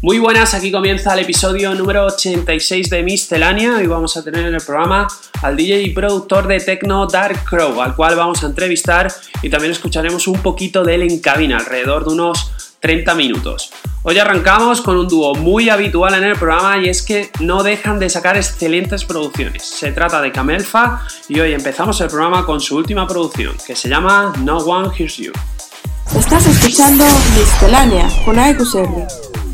Muy buenas, aquí comienza el episodio número 86 de Miscelánea. Hoy vamos a tener en el programa al DJ y productor de Tecno Dark Crow, al cual vamos a entrevistar y también escucharemos un poquito de él en cabina, alrededor de unos 30 minutos. Hoy arrancamos con un dúo muy habitual en el programa y es que no dejan de sacar excelentes producciones. Se trata de Camelfa y hoy empezamos el programa con su última producción, que se llama No One Hears You. Estás escuchando Miscelánea con AEQCR.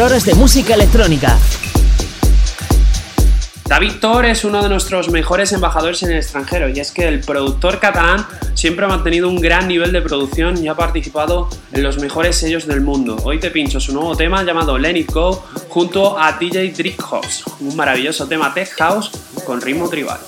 24 horas de música electrónica. David Thor es uno de nuestros mejores embajadores en el extranjero y es que el productor catalán siempre ha mantenido un gran nivel de producción y ha participado en los mejores sellos del mundo. Hoy te pincho su nuevo tema llamado Let Go junto a DJ Drick House, un maravilloso tema tech house con ritmo tribal.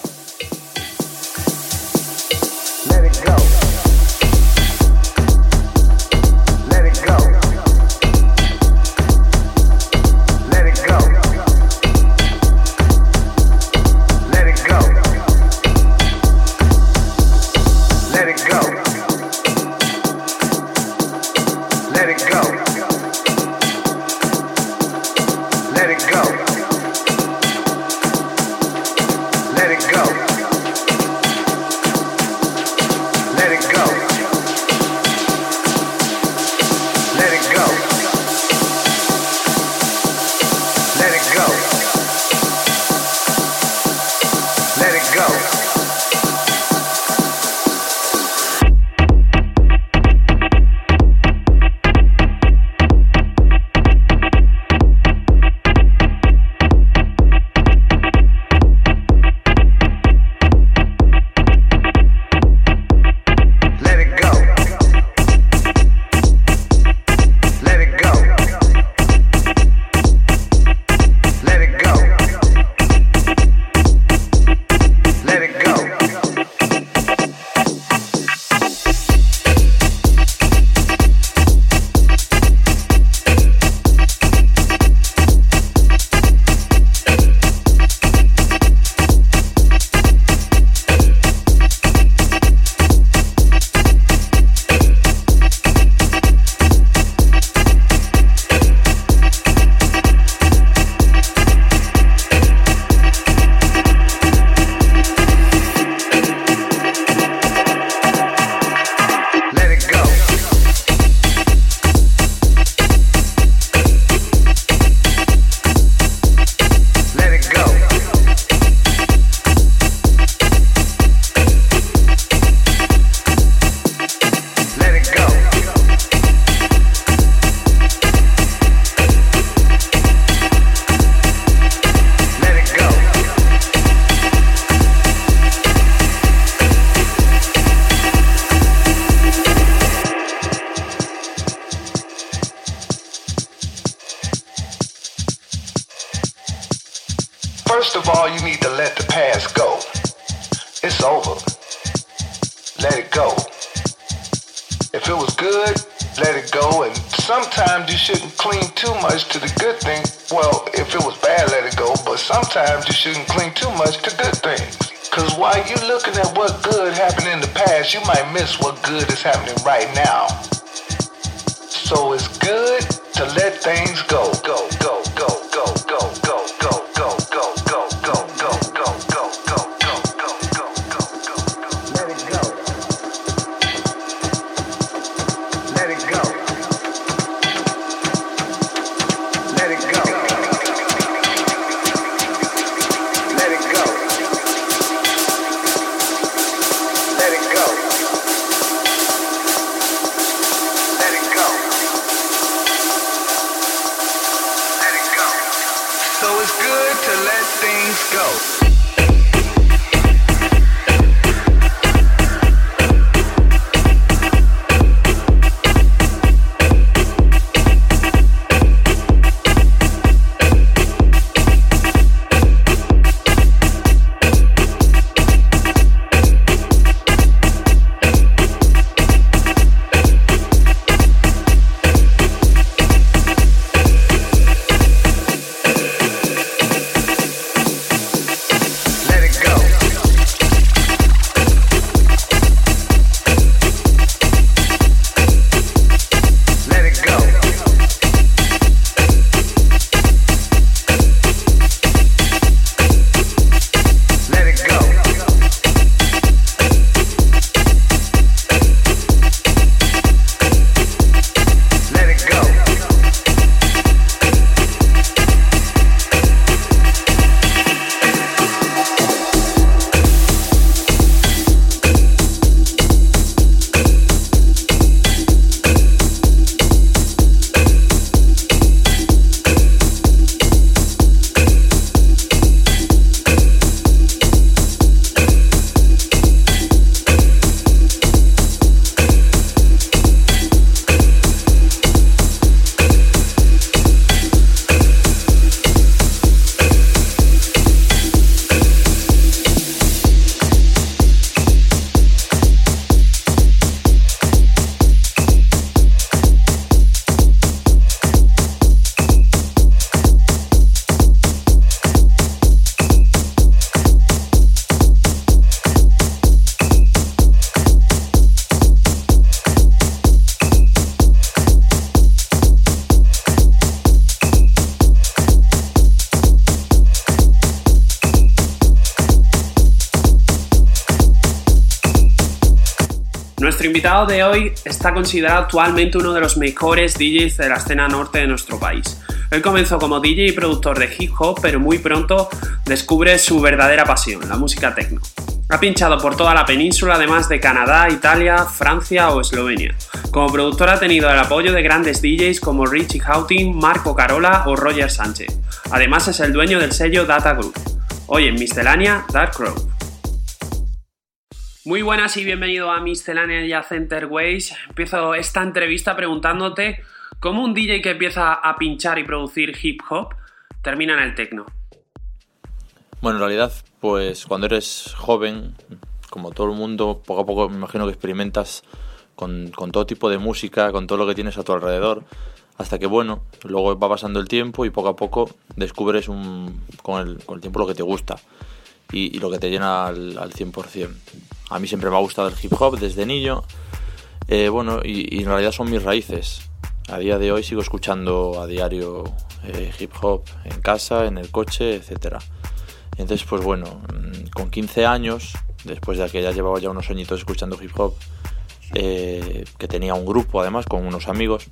Invitado de hoy está considerado actualmente uno de los mejores DJs de la escena norte de nuestro país. Él comenzó como DJ y productor de hip hop, pero muy pronto descubre su verdadera pasión, la música techno. Ha pinchado por toda la península, además de Canadá, Italia, Francia o Eslovenia. Como productor ha tenido el apoyo de grandes DJs como Richie Houghton, Marco Carola o Roger Sánchez. Además es el dueño del sello Data Group. Hoy en Miscelánea Dark Crow. Muy buenas y bienvenido a Miscelánea ya Center Ways. Empiezo esta entrevista preguntándote cómo un DJ que empieza a pinchar y producir hip hop termina en el techno. Bueno, en realidad, pues cuando eres joven, como todo el mundo, poco a poco me imagino que experimentas con, todo tipo de música, con todo lo que tienes a tu alrededor, hasta que, bueno, luego va pasando el tiempo y poco a poco descubres con, el, tiempo lo que te gusta y, y lo que te llena al, al 100%. A mí siempre me ha gustado el hip hop desde niño, eh, bueno, y, y en realidad son mis raíces. A día de hoy sigo escuchando a diario eh, hip hop en casa, en el coche, etcétera. Entonces, pues bueno, mm, con 15 años, después de que ya llevaba ya unos añitos escuchando hip hop, eh, que tenía un grupo además con unos amigos,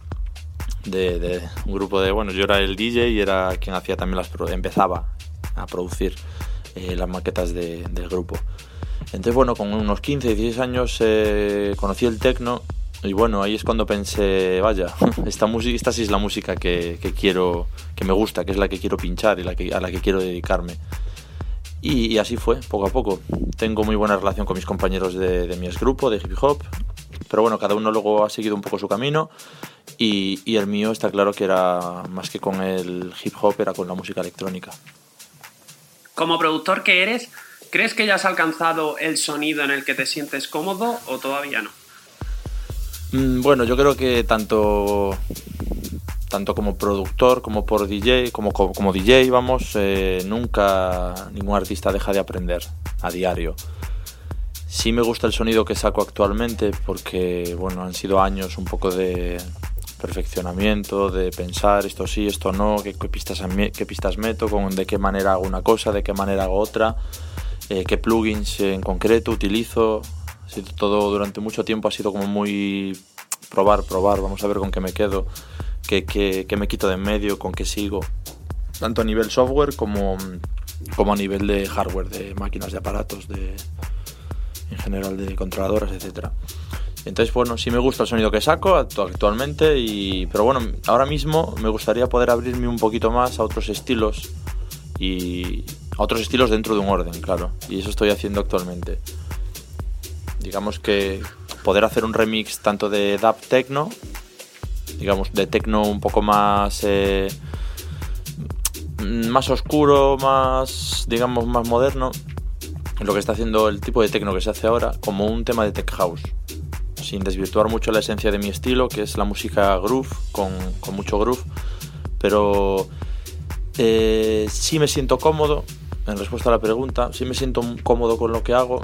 de, un grupo de, bueno, yo era el DJ y era quien hacía también las, empezaba a producir las maquetas de- del grupo. Entonces, bueno, con unos 15, 16 años eh, conocí el techno y bueno, ahí es cuando pensé, vaya, esta, música, esta sí es la música que, quiero, que me gusta, que es la que quiero pinchar y la que, a la que quiero dedicarme. Y, así fue, poco a poco. Tengo muy buena relación con mis compañeros de, mi grupo, de hip hop, pero bueno, cada uno luego ha seguido un poco su camino y, y el mío está claro que era más que con el hip hop, era con la música electrónica. Como productor que eres, ¿crees que ya has alcanzado el sonido en el que te sientes cómodo o todavía no? Mm, bueno, yo creo que tanto tanto como productor como por DJ, como, como, DJ, vamos, eh, nunca ningún artista deja de aprender a diario. Sí me gusta el sonido que saco actualmente porque, bueno, han sido años un poco de perfeccionamiento, de pensar esto sí, esto no, qué, pistas, qué pistas meto, con, de qué manera hago una cosa, de qué manera hago otra, eh, qué plugins en concreto utilizo. todo durante mucho tiempo ha sido como muy probar, probar, vamos a ver con qué me quedo que, me quito de en medio, con qué sigo, tanto a nivel software como, como a nivel de hardware, de máquinas, de aparatos, de, en general de controladoras, etc. Entonces, bueno, sí me gusta el sonido que saco actualmente, y, pero bueno, ahora mismo me gustaría poder abrirme un poquito más a otros estilos y otros estilos dentro de un orden, claro, y eso estoy haciendo actualmente. Digamos que poder hacer un remix tanto de dub techno digamos, de tecno un poco más, eh, más oscuro, más, digamos, más moderno, lo que está haciendo el tipo de tecno que se hace ahora, como un tema de tech house, sin desvirtuar mucho la esencia de mi estilo, que es la música groove, con, mucho groove, pero eh, sí me siento cómodo, en respuesta a la pregunta, sí me siento cómodo con lo que hago,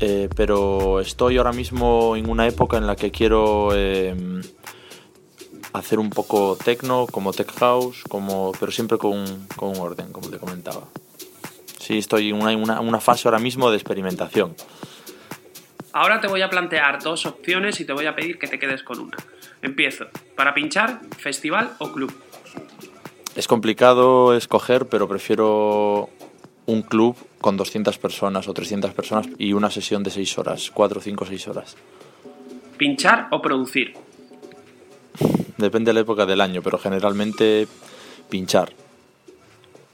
eh, pero estoy ahora mismo en una época en la que quiero hacer un poco techno, como tech house, como, pero siempre con, con un orden, como te comentaba. Sí, estoy en una, una, fase ahora mismo de experimentación. Ahora te voy a plantear dos opciones y te voy a pedir que te quedes con una. Empiezo. ¿Para pinchar, festival o club? Es complicado escoger, pero prefiero un club con 200 personas o 300 personas y una sesión de 6 horas, 4, 5, 6 horas. ¿Pinchar o producir? Depende de la época del año, pero generalmente pinchar.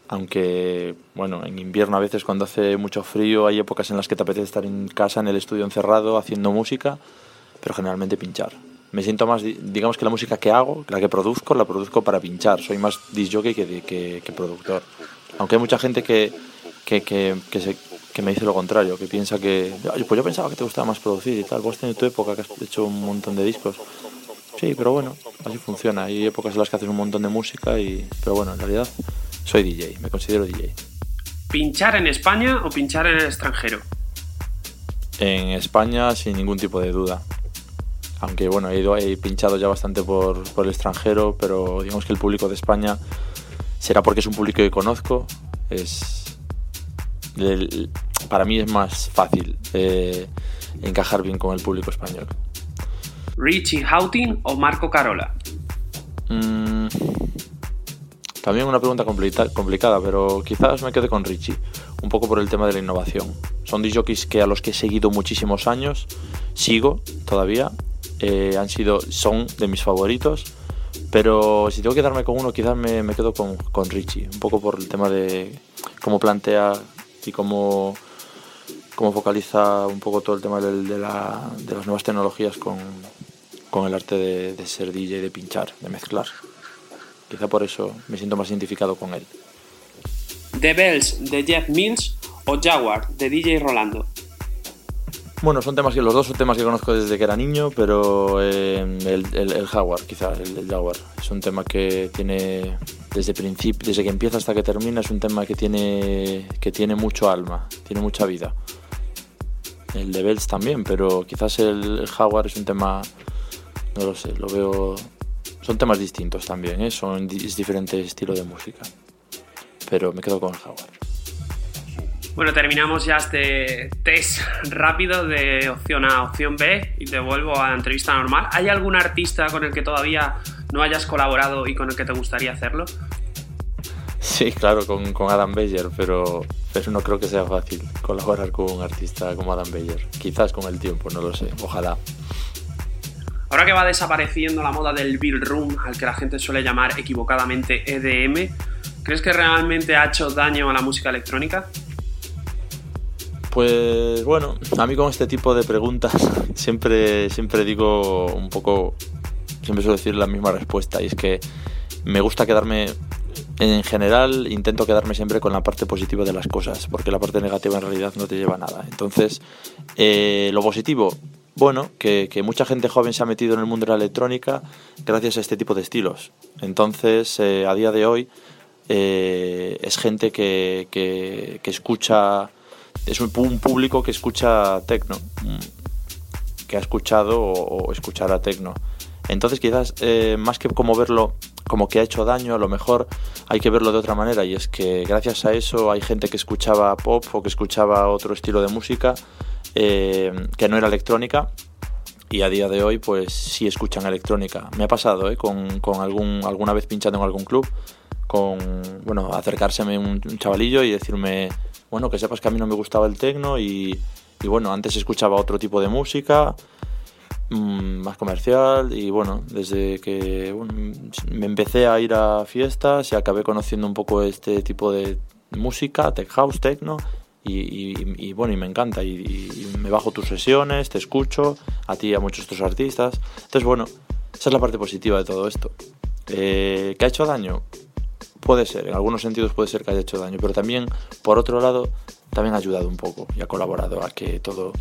Aunque, bueno, en invierno a veces cuando hace mucho frío hay épocas en las que te apetece estar en casa, en el estudio encerrado, haciendo música, pero generalmente pinchar. Me siento más, digamos que la música que hago, la que produzco, la produzco para pinchar. Soy más disc jockey que, que, que productor. Aunque hay mucha gente que, que, que, se, que me dice lo contrario, que piensa que, pues yo pensaba que te gustaba más producir y tal, vos tenido tu época que has hecho un montón de discos. Sí, pero bueno, así funciona. Hay épocas en las que haces un montón de música y... Pero bueno, en realidad soy DJ, me considero DJ. ¿Pinchar en España o pinchar en el extranjero? En España sin ningún tipo de duda. Aunque bueno, he, ido, he pinchado ya bastante por, por el extranjero, pero digamos que el público de España será porque es un público que conozco. Es, para mí es más fácil eh, encajar bien con el público español. Richie Houghton o Marco Carola? Mm, también una pregunta complicada, pero quizás me quede con Richie, un poco por el tema de la innovación. Son DJs que a los que he seguido muchísimos años, sigo todavía, eh, han sido, son de mis favoritos, pero si tengo que darme con uno, quizás me, quedo con, con, Richie, un poco por el tema de cómo plantea y cómo, cómo focaliza un poco todo el tema de, de las nuevas tecnologías con, con el arte de, ser DJ, de pinchar, de mezclar. Quizá por eso me siento más identificado con él. The Bells de Jeff Mills o Jaguar de DJ Rolando. Bueno, son temas que los dos son temas que conozco desde que era niño, pero eh, el, Jaguar, quizá, el, Jaguar. Es un tema que tiene, desde principio, desde que empieza hasta que termina, es un tema que tiene, que tiene mucho alma, tiene mucha vida. El de Bells también, pero quizás el, Jaguar es un tema no lo sé, lo veo... Son temas distintos también, ¿eh? Son, es diferente estilo de música. Pero me quedo con el Jaguar. Bueno, terminamos ya este test rápido de opción A opción B y te vuelvo a la entrevista normal. ¿Hay algún artista con el que todavía no hayas colaborado y con el que te gustaría hacerlo? Sí, claro, con, con Adam Beyer, pero, pero no creo que sea fácil colaborar con un artista como Adam Beyer. Quizás con el tiempo, no lo sé, ojalá. Ahora que va desapareciendo la moda del Bill Room, al que la gente suele llamar equivocadamente EDM, ¿crees que realmente ha hecho daño a la música electrónica? Pues bueno, a mí con este tipo de preguntas siempre, siempre digo un poco, siempre suelo decir la misma respuesta y es que me gusta quedarme en general intento quedarme siempre con la parte positiva de las cosas, porque la parte negativa en realidad no te lleva a nada. Entonces, eh, lo positivo, bueno, que, mucha gente joven se ha metido en el mundo de la electrónica gracias a este tipo de estilos. Entonces, eh, a día de hoy, eh, es gente que, que, escucha, es un, público que escucha tecno, que ha escuchado o, o escuchará tecno. Entonces quizás eh, más que como verlo como que ha hecho daño, a lo mejor hay que verlo de otra manera y es que gracias a eso hay gente que escuchaba pop o que escuchaba otro estilo de música eh, que no era electrónica y a día de hoy pues sí escuchan electrónica. Me ha pasado ¿eh? con, algún, alguna vez pinchando en algún club, con bueno, acercárseme un, chavalillo y decirme, bueno, que sepas que a mí no me gustaba el tecno y, y bueno, antes escuchaba otro tipo de música más comercial y bueno, desde que me empecé a ir a fiestas y acabé conociendo un poco este tipo de música, tech house, techno y, bueno, y me encanta y, me bajo tus sesiones, te escucho, a ti y a muchos otros artistas. Entonces bueno, esa es la parte positiva de todo esto. Eh, ¿Que ha hecho daño? Puede ser, en algunos sentidos puede ser que haya hecho daño, pero también, por otro lado, también ha ayudado un poco y ha colaborado a que todo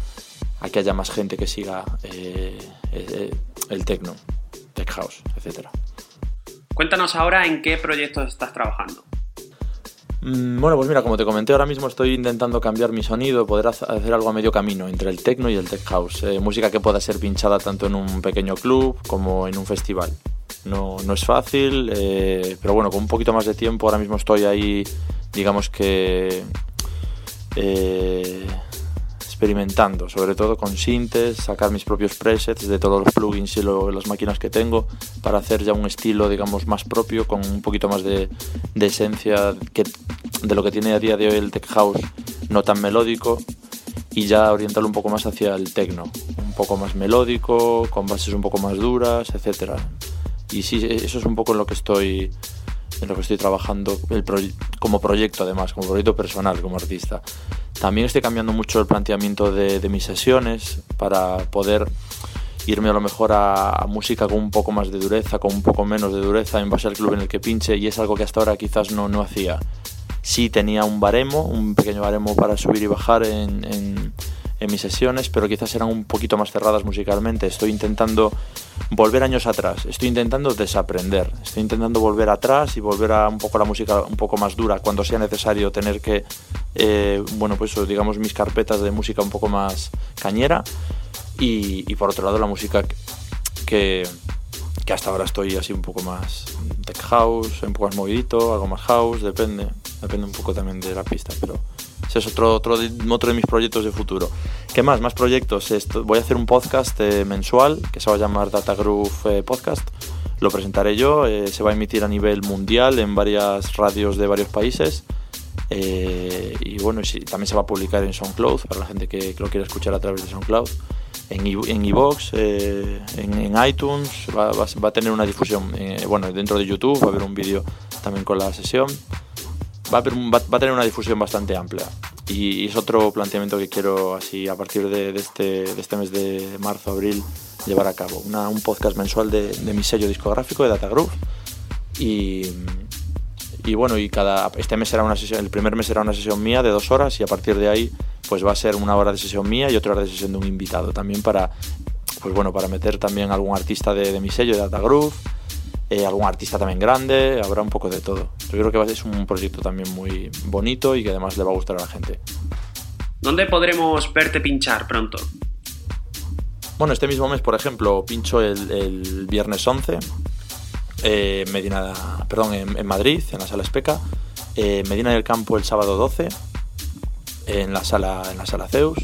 a que haya más gente que siga eh, eh, el techno, tech house, etc. Cuéntanos ahora en qué proyectos estás trabajando. Mm, bueno, pues mira, como te comenté, ahora mismo estoy intentando cambiar mi sonido, poder hacer algo a medio camino entre el techno y el tech house. Eh, música que pueda ser pinchada tanto en un pequeño club como en un festival. No, no es fácil, pero bueno, con un poquito más de tiempo ahora mismo estoy ahí, digamos que experimentando, sobre todo con sintes, sacar mis propios presets de todos los plugins y las máquinas que tengo para hacer ya un estilo, digamos, más propio, con un poquito más de, esencia que, de lo que tiene a día de hoy el tech house, no tan melódico, y ya orientarlo un poco más hacia el techno, un poco más melódico, con bases un poco más duras, etcétera. Y sí, eso es un poco en lo que estoy en lo que estoy trabajando como proyecto además, como proyecto personal, como artista. También estoy cambiando mucho el planteamiento de, mis sesiones para poder irme a lo mejor a, música con un poco más de dureza, con un poco menos de dureza en base al club en el que pinche y es algo que hasta ahora quizás no, no hacía. Sí tenía un baremo, un pequeño baremo para subir y bajar en mis sesiones, pero quizás eran un poquito más cerradas musicalmente. Estoy intentando volver años atrás, estoy intentando desaprender, estoy intentando volver atrás y volver a un poco la música un poco más dura cuando sea necesario tener que, eh, bueno, pues digamos mis carpetas de música un poco más cañera. Y, por otro lado la música que, que hasta ahora estoy así un poco más tech house, un poco más movidito, algo más house, depende, depende un poco también de la pista, pero ese es otro, otro, otro de mis proyectos de futuro. ¿Qué más? Más proyectos. Esto, voy a hacer un podcast eh, mensual que se va a llamar Data Groove eh, Podcast. Lo presentaré yo. Eh, se va a emitir a nivel mundial en varias radios de varios países. y bueno, también se va a publicar en SoundCloud para la gente que, lo quiera escuchar a través de SoundCloud. En Evox, en, en, iTunes, va, va, va, a tener una difusión. bueno, dentro de YouTube va a haber un vídeo también con la sesión va a, tener una difusión bastante amplia. Y, es otro planteamiento que quiero, así a partir de, este, este, mes de marzo, abril, llevar a cabo. un podcast mensual de, mi sello discográfico de Data Groove. Y, y bueno, y cada, este mes será una sesión, el primer mes será una sesión mía de dos horas y a partir de ahí pues va a ser una hora de sesión mía y otra hora de sesión de un invitado también para, pues bueno, para meter también algún artista de, de mi sello de Data Groove eh, algún artista también grande, habrá un poco de todo. Yo creo que ser un proyecto también muy bonito y que además le va a gustar a la gente. ¿Dónde podremos verte pinchar pronto? Bueno, este mismo mes, por ejemplo, pincho el, viernes 11 eh, Medina, perdón, en, Madrid, en la sala Especa, eh, Medina del Campo el sábado 12, en la sala, en la sala Zeus.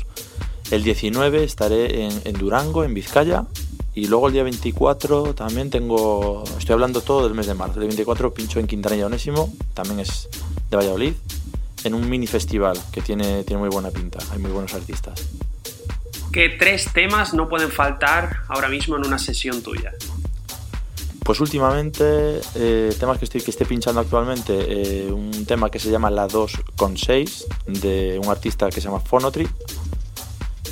El 19 estaré en, en Durango, en Vizcaya, y luego el día 24 también tengo, estoy hablando todo del mes de marzo. El 24 pincho en Quintanilla Onésimo, también es de Valladolid, en un mini festival que tiene, tiene muy buena pinta, hay muy buenos artistas. ¿Qué tres temas no pueden faltar ahora mismo en una sesión tuya? Pues últimamente, eh, temas que estoy que esté pinchando actualmente, eh, un tema que se llama La 2 con 6 de un artista que se llama Phonotry,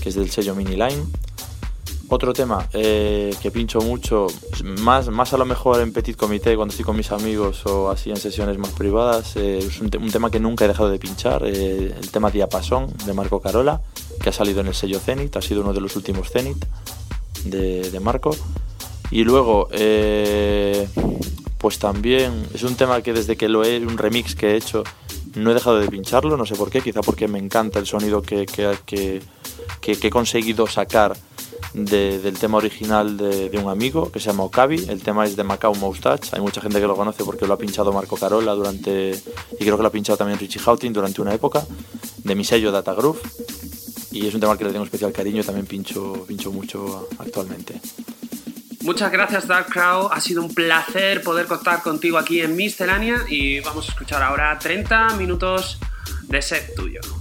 que es del sello Mini Line Otro tema eh, que pincho mucho, más, más a lo mejor en petit comité, cuando estoy con mis amigos o así en sesiones más privadas, eh, es un, tema que nunca he dejado de pinchar, eh, el tema Diapasón de Marco Carola, que ha salido en el sello Zenith, ha sido uno de los últimos Zenith de, de Marco. Y luego, pues también es un tema que desde que lo he, un remix que he hecho, no he dejado de pincharlo, no sé por qué, quizá porque me encanta el sonido que, que, que, que he conseguido sacar del tema original de, un amigo que se llama Okabi. El tema es de Macau Moustache. Hay mucha gente que lo conoce porque lo ha pinchado Marco Carola durante. y creo que lo ha pinchado también Richie Houghton durante una época. De mi sello Data Groove. Y es un tema que le tengo especial cariño y también pincho, pincho mucho actualmente. Muchas gracias Dark Crow, ha sido un placer poder contar contigo aquí en Miscelánea y vamos a escuchar ahora 30 minutos de set tuyo.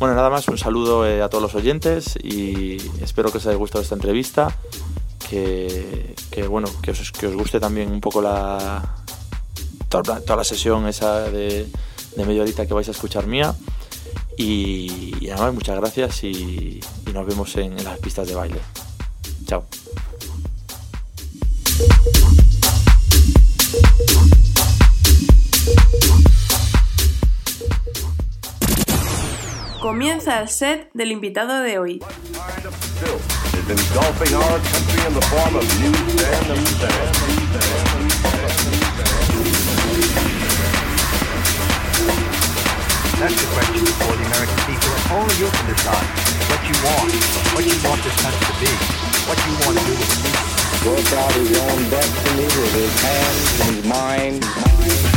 Bueno, nada más, un saludo eh, a todos los oyentes y espero que os haya gustado esta entrevista, que, bueno, que os, que os, guste también un poco la toda, la sesión esa de, de media que vais a escuchar mía. Y, nada más, muchas gracias y, nos vemos en las pistas de baile. Comienza el set del invitado de hoy. That's the question for the American people, and only you can decide what you want, what you want this country to be, what you want to do with the people. Work out his own destiny with his hands and his mind.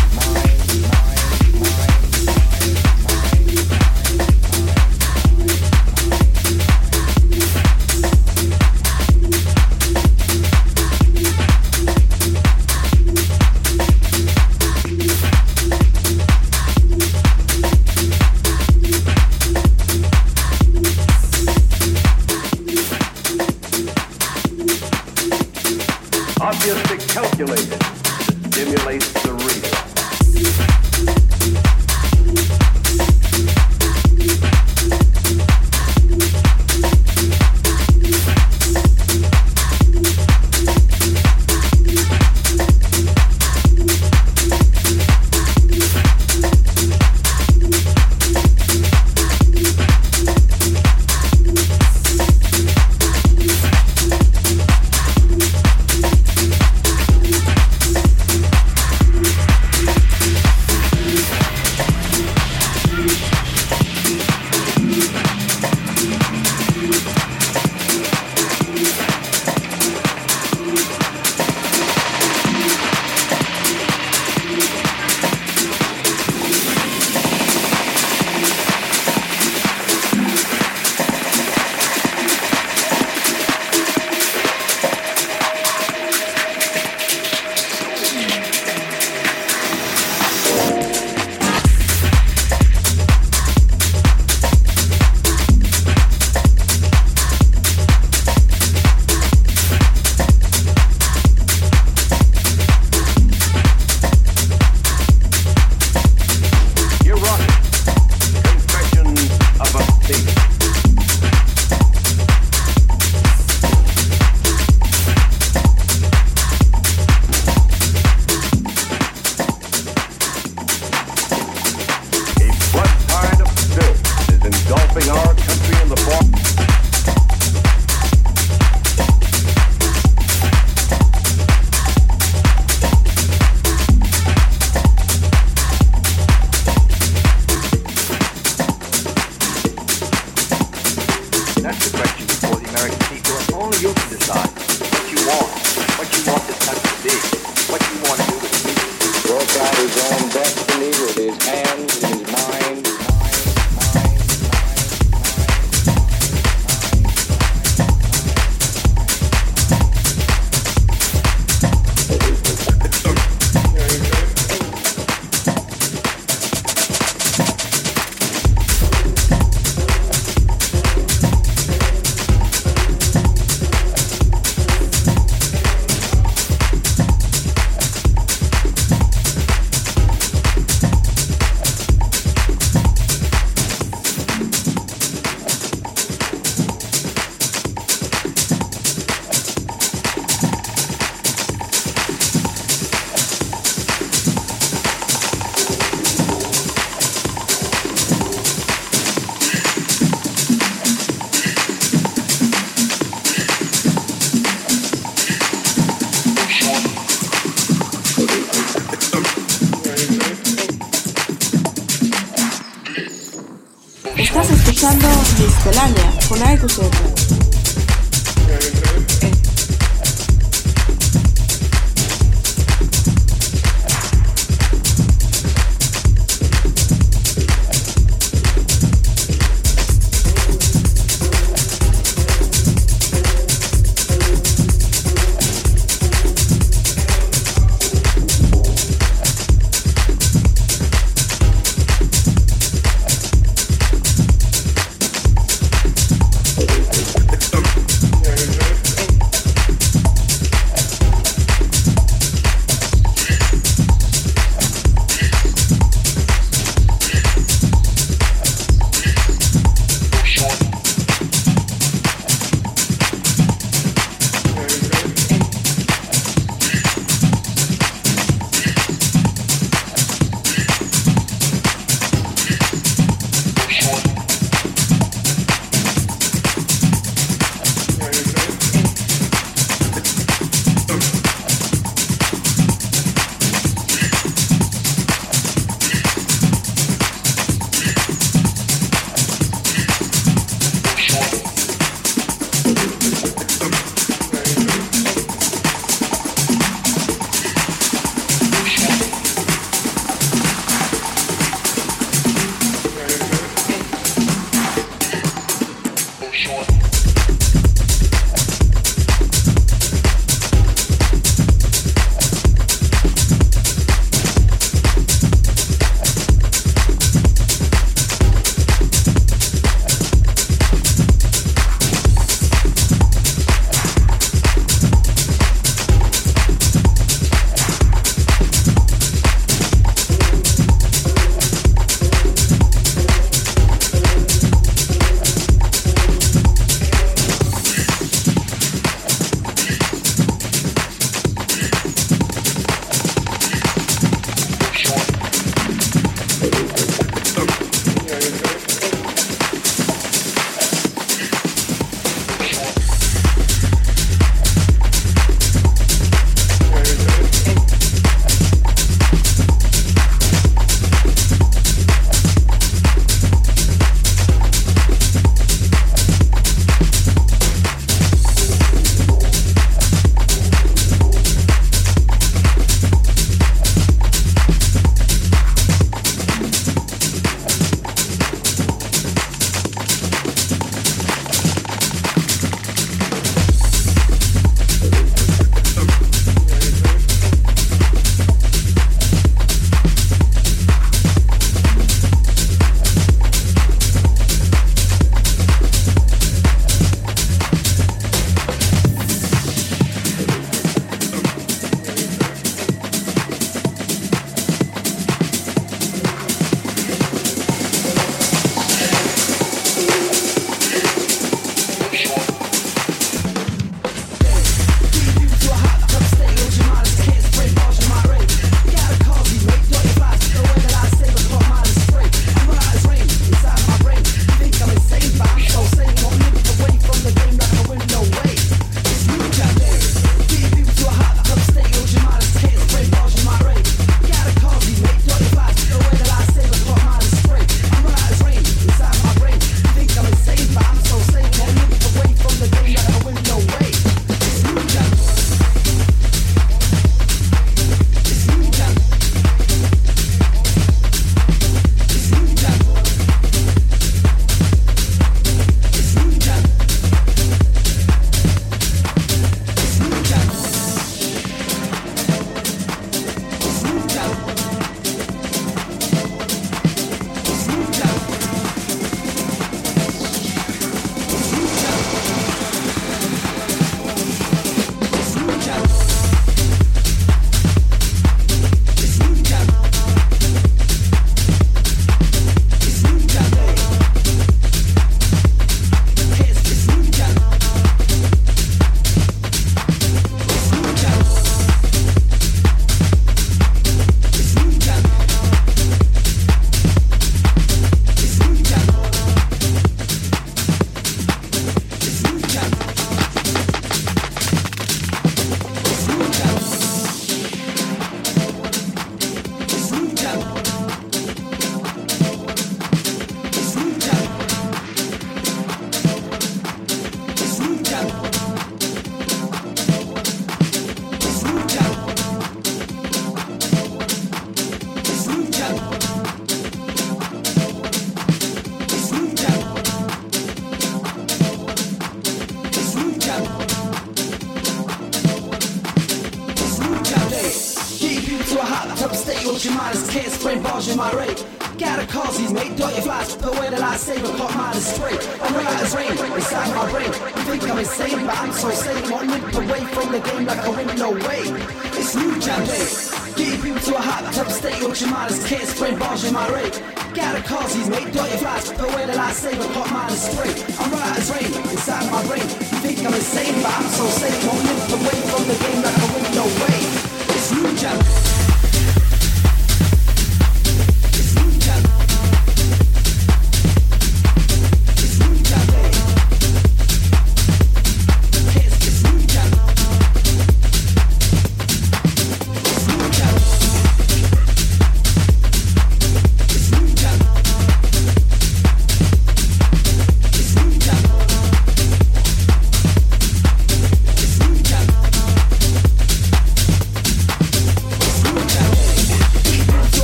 The way that I say the part mine is straight.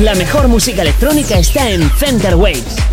la mejor música electrónica está en Center Waves.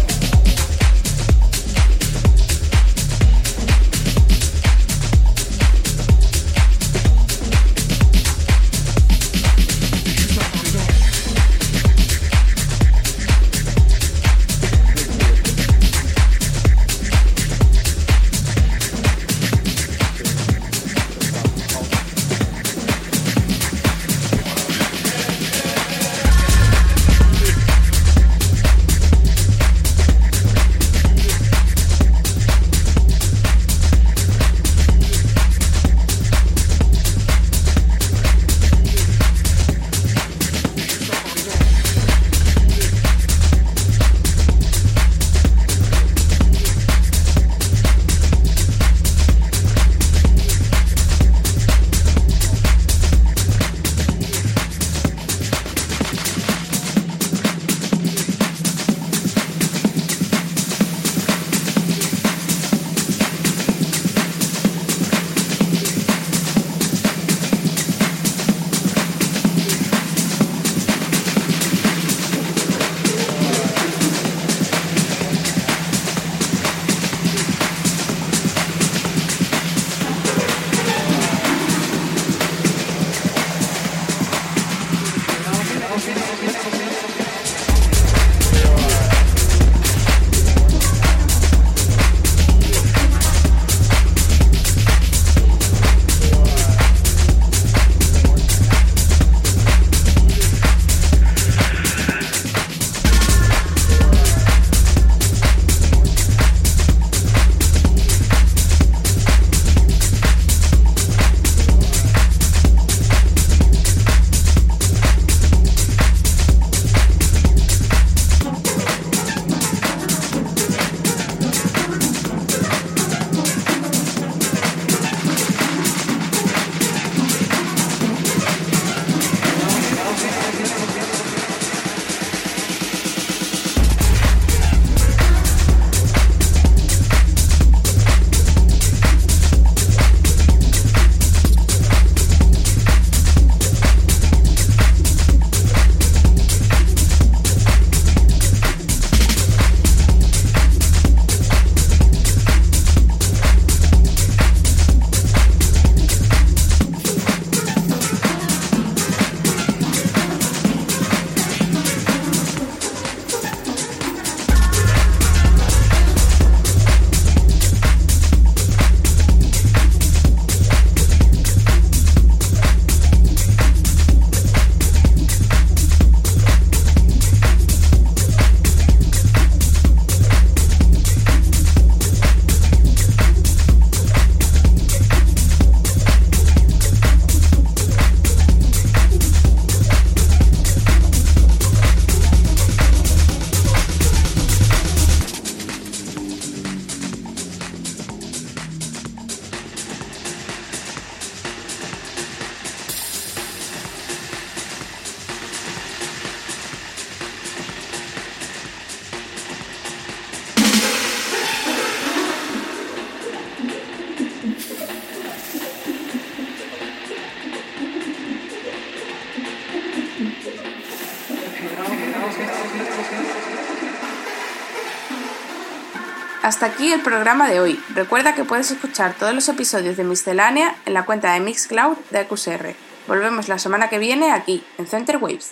Hasta aquí el programa de hoy. Recuerda que puedes escuchar todos los episodios de Miscelánea en la cuenta de Mixcloud de QSR. Volvemos la semana que viene aquí, en Center Waves.